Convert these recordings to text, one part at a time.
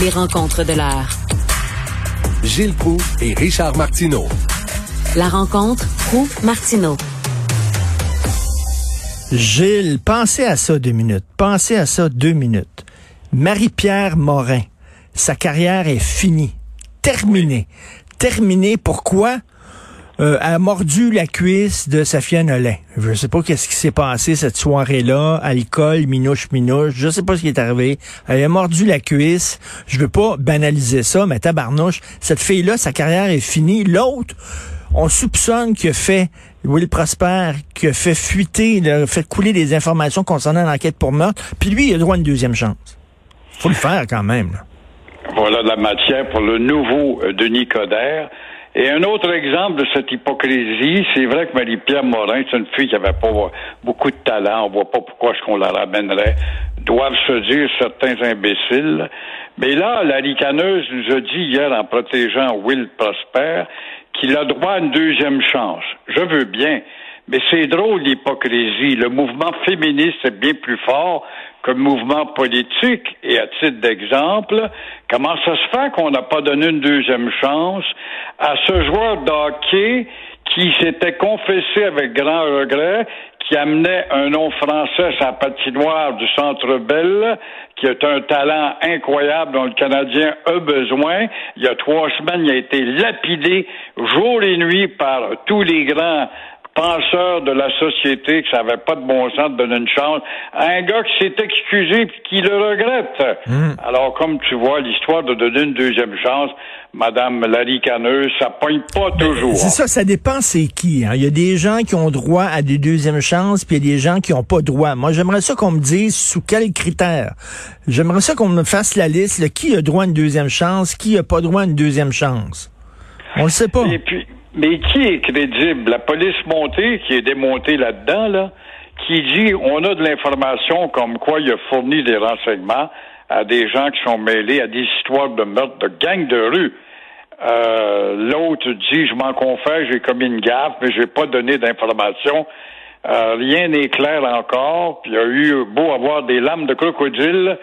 Les rencontres de l'heure. Gilles Proux et Richard Martineau. La rencontre Proux-Martineau. Gilles, pensez à ça deux minutes. Pensez à ça deux minutes. Marie-Pierre Morin, sa carrière est finie, terminée. Terminée, pourquoi? Euh, a mordu la cuisse de Safia Nolin. Je sais pas qu'est-ce qui s'est passé cette soirée-là, alcool, minouche, minouche, je sais pas ce qui est arrivé. Elle a mordu la cuisse. Je veux pas banaliser ça, mais tabarnouche, cette fille-là, sa carrière est finie. L'autre, on soupçonne a fait Will Prosper, qui a fait fuiter, a fait couler des informations concernant l'enquête pour meurtre, puis lui, il a droit à une deuxième chance. Faut le faire quand même. Voilà la matière pour le nouveau euh, Denis Coderre. Et un autre exemple de cette hypocrisie, c'est vrai que Marie-Pierre Morin, c'est une fille qui avait pas beaucoup de talent, on voit pas pourquoi est-ce qu'on la ramènerait, doivent se dire certains imbéciles. Mais là, la ricaneuse nous a dit hier en protégeant Will Prosper qu'il a droit à une deuxième chance. Je veux bien, mais c'est drôle l'hypocrisie. Le mouvement féministe est bien plus fort que le mouvement politique. Et à titre d'exemple, comment ça se fait qu'on n'a pas donné une deuxième chance à ce joueur d'hockey qui s'était confessé avec grand regret qui amenait un nom français à patinoire du Centre Bell, qui est un talent incroyable dont le Canadien a besoin. Il y a trois semaines, il a été lapidé jour et nuit par tous les grands de la société que ça n'avait pas de bon sens de donner une chance à un gars qui s'est excusé et qui le regrette. Hmm. Alors, comme tu vois, l'histoire de donner une deuxième chance, Madame Larry Caneuse, ça pogne pas toujours. C'est ça, ça dépend c'est qui. Hein. Il y a des gens qui ont droit à des deuxièmes chances, puis il y a des gens qui n'ont pas droit. Moi, j'aimerais ça qu'on me dise sous quels critères. J'aimerais ça qu'on me fasse la liste, qui a droit à une deuxième chance, qui a pas droit à une deuxième chance? On le sait pas. Et puis, mais qui est crédible? La police montée, qui est démontée là-dedans, là, qui dit on a de l'information comme quoi il a fourni des renseignements à des gens qui sont mêlés à des histoires de meurtre de gangs de rue. Euh, L'autre dit je m'en confère, j'ai commis une gaffe, mais j'ai pas donné d'informations. Euh, rien n'est clair encore. Puis il y a eu beau avoir des lames de crocodile,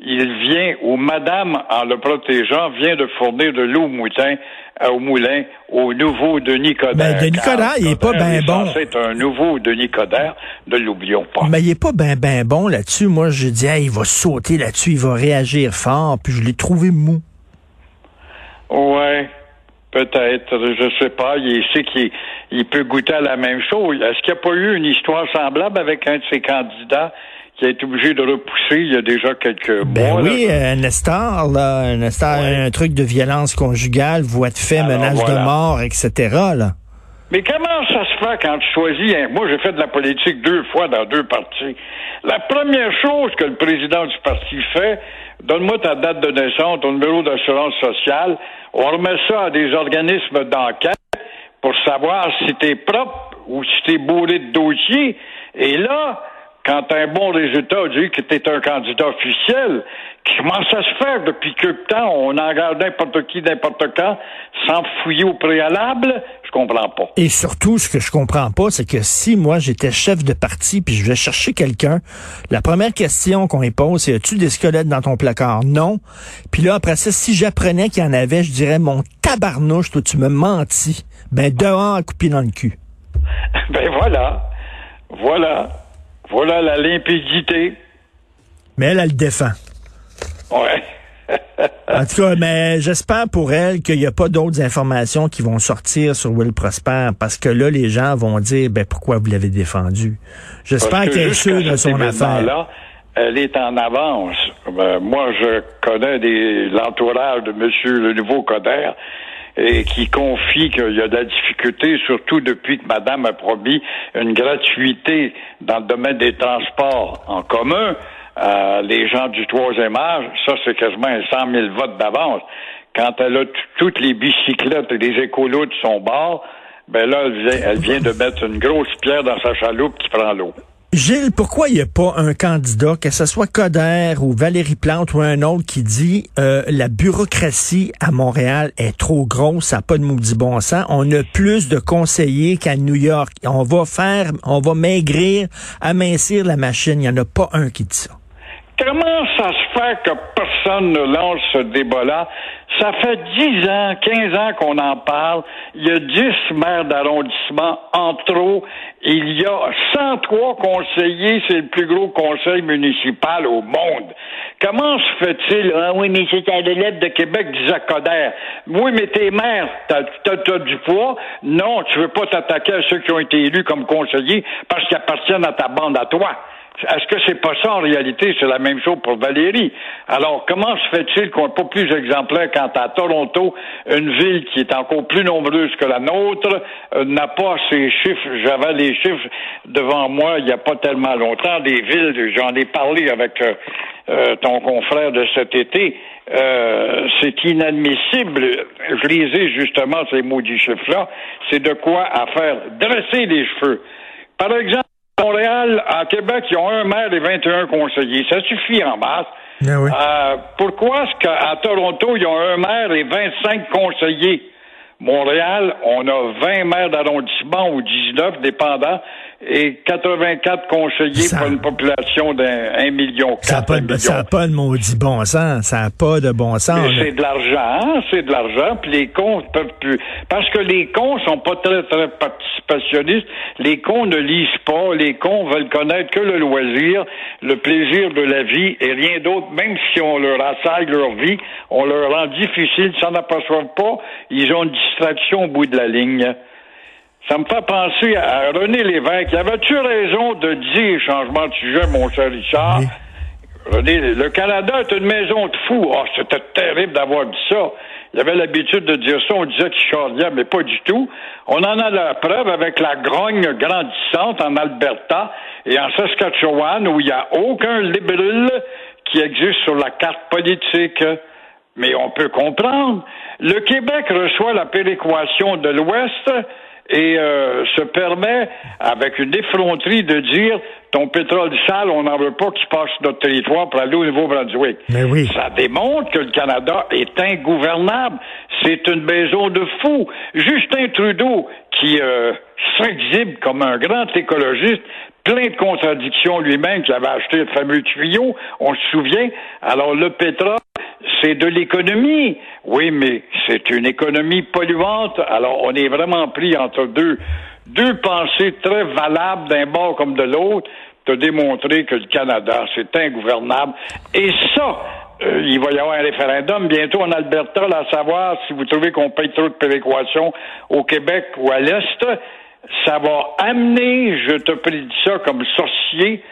il vient, ou madame, en le protégeant, vient de fournir de l'eau au moutin, euh, au moulin, au nouveau Denis Coderre. Ben, Denis Coderre, il est pas bien bon. C'est un nouveau Denis Coderre, ne l'oublions pas. Mais il est pas bien ben bon là-dessus. Moi, je dis, il va sauter là-dessus, il va réagir fort, puis je l'ai trouvé mou. Ouais. Peut-être, je sais pas. Il sait qu'il il peut goûter à la même chose. Est-ce qu'il n'y a pas eu une histoire semblable avec un de ses candidats qui a été obligé de repousser il y a déjà quelques ben mois. Oui, là. Nestor, là, Nestor, un truc de violence conjugale, voix de fait, menace de mort, etc. Là. Mais comment ça se fait quand tu choisis Moi, j'ai fait de la politique deux fois dans deux partis. La première chose que le président du parti fait, donne-moi ta date de naissance, ton numéro d'assurance sociale. On remet ça à des organismes d'enquête pour savoir si t'es propre ou si t'es bourré de dossiers. Et là, quand un bon résultat dit que tu es un candidat officiel, comment ça se fait depuis que temps on engage n'importe qui, n'importe quand, sans fouiller au préalable? Je comprends pas. Et surtout, ce que je comprends pas, c'est que si moi j'étais chef de parti puis je vais chercher quelqu'un, la première question qu'on lui pose, c'est as-tu des squelettes dans ton placard? Non. Puis là, après ça, si j'apprenais qu'il y en avait, je dirais mon tabarnouche, toi, tu me mentis. Ben, dehors à couper dans le cul. ben voilà. Voilà. Voilà la limpidité. Mais elle, elle le défend. Ouais. en tout cas, mais j'espère pour elle qu'il n'y a pas d'autres informations qui vont sortir sur Will Prosper parce que là, les gens vont dire ben pourquoi vous l'avez défendu? J'espère qu'elle est sûre de son affaire. Là, elle est en avance. Ben, moi, je connais l'entourage de M. le nouveau Coder et qui confie qu'il y a de la difficulté, surtout depuis que Madame a promis une gratuité dans le domaine des transports en commun. euh, les gens du troisième âge, ça, c'est quasiment 100 000 votes d'avance. Quand elle a toutes les bicyclettes et les écolos de son bord, ben là, elle vient, elle vient de mettre une grosse pierre dans sa chaloupe qui prend l'eau. Gilles, pourquoi il n'y a pas un candidat, que ce soit Coder ou Valérie Plante ou un autre, qui dit euh, la bureaucratie à Montréal est trop grosse, ça n'a pas de maudit bon sens. On a plus de conseillers qu'à New York. On va faire, on va maigrir, amincir la machine. Il n'y en a pas un qui dit ça. Comment ça se fait que personne ne lance ce débat-là? Ça fait 10 ans, 15 ans qu'on en parle. Il y a 10 maires d'arrondissement en trop. Il y a 103 conseillers. C'est le plus gros conseil municipal au monde. Comment se fait-il? Ah oui, mais c'est à l'élève de Québec, disait Coder. Oui, mais tes maires, t'as, as, du poids. Non, tu veux pas t'attaquer à ceux qui ont été élus comme conseillers parce qu'ils appartiennent à ta bande à toi. Est-ce que c'est pas ça en réalité? C'est la même chose pour Valérie. Alors, comment se fait-il qu'on n'est pas plus exemplaire quand à Toronto, une ville qui est encore plus nombreuse que la nôtre, euh, n'a pas ces chiffres? J'avais les chiffres devant moi il n'y a pas tellement longtemps, des villes, j'en ai parlé avec euh, euh, ton confrère de cet été. c'est inadmissible. Je lisais justement ces maudits chiffres-là. C'est de quoi à faire dresser les cheveux. Par exemple, Montréal, à Québec, ils ont un maire et 21 conseillers. Ça suffit en masse. Ben euh, pourquoi est-ce qu'à Toronto, ils ont un maire et 25 conseillers? Montréal, on a 20 maires d'arrondissement ou 19, dépendant, et 84 conseillers pour une population d'un million. Ça n'a pas, pas, de maudit bon sens. Ça n'a pas de bon sens. Mais c'est de l'argent, hein, c'est de l'argent, puis les cons peuvent plus. Parce que les cons sont pas très, très participationnistes. Les cons ne lisent pas. Les cons veulent connaître que le loisir, le plaisir de la vie et rien d'autre. Même si on leur assaille leur vie, on leur rend difficile, s'en aperçoivent pas. Ils ont une distraction au bout de la ligne. Ça me fait penser à René Lévesque. Avais-tu raison de dire, changement de sujet, mon cher Richard? René, le Canada est une maison de fous. Oh, c'était terrible d'avoir dit ça. Il avait l'habitude de dire ça. On disait qu'il charriait, mais pas du tout. On en a la preuve avec la grogne grandissante en Alberta et en Saskatchewan où il n'y a aucun libéral qui existe sur la carte politique. Mais on peut comprendre. Le Québec reçoit la péréquation de l'Ouest et euh, se permet, avec une effronterie, de dire ton pétrole sale, on n'en veut pas qu'il passe notre territoire pour aller au Nouveau-Brunswick. Mais oui. Ça démontre que le Canada est ingouvernable. C'est une maison de fous. Justin Trudeau, qui euh, s'exhibe comme un grand écologiste, plein de contradictions lui-même, qui avait acheté le fameux tuyau, on se souvient. Alors le pétrole, c'est de l'économie. Oui, mais c'est une économie polluante. Alors, on est vraiment pris entre deux, deux pensées très valables d'un bord comme de l'autre de démontrer que le Canada, c'est ingouvernable. Et ça, euh, il va y avoir un référendum bientôt en Alberta, à savoir si vous trouvez qu'on paye trop de péréquation au Québec ou à l'Est. Ça va amener, je te prédis ça comme sorcier,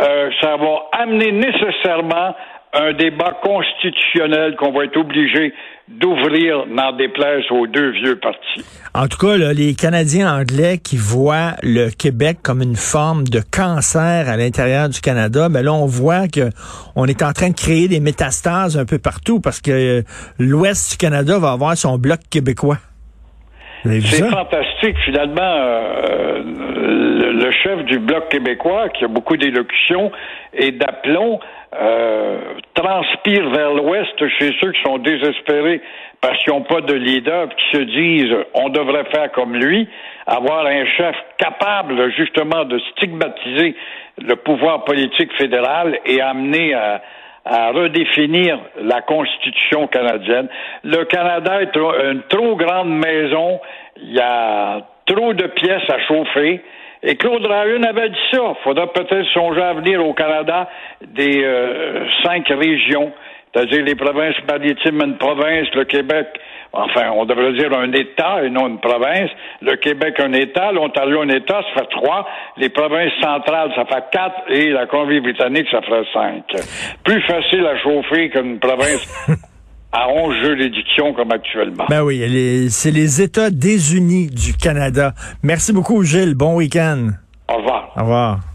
euh, ça va amener nécessairement un débat constitutionnel qu'on va être obligé d'ouvrir n'en déplaise aux deux vieux partis. En tout cas, les Canadiens anglais qui voient le Québec comme une forme de cancer à l'intérieur du Canada, ben là, on voit que on est en train de créer des métastases un peu partout parce que euh, l'ouest du Canada va avoir son bloc québécois. C'est fantastique, finalement. Euh, le, chef du Bloc québécois, qui a beaucoup d'élocutions et d'aplomb, euh, transpire vers l'ouest chez ceux qui sont désespérés parce qu'ils n'ont pas de leader, qui se disent on devrait faire comme lui, avoir un chef capable justement de stigmatiser le pouvoir politique fédéral et amener à, à redéfinir la Constitution canadienne. Le Canada est une trop grande maison, il y a trop de pièces à chauffer. Et Claude Rayun avait dit ça. Il faudra peut-être songer à venir au Canada des euh, cinq régions, c'est-à-dire les provinces maritimes, une province, le Québec, enfin, on devrait dire un État et non une province. Le Québec, un État, l'Ontario, un État, ça fait trois. Les provinces centrales, ça fait quatre. Et la Colombie-Britannique, ça ferait cinq. Plus facile à chauffer qu'une province à 11 juridictions comme actuellement. Ben oui, c'est les États désunis du Canada. Merci beaucoup, Gilles. Bon week-end. Au revoir. Au revoir.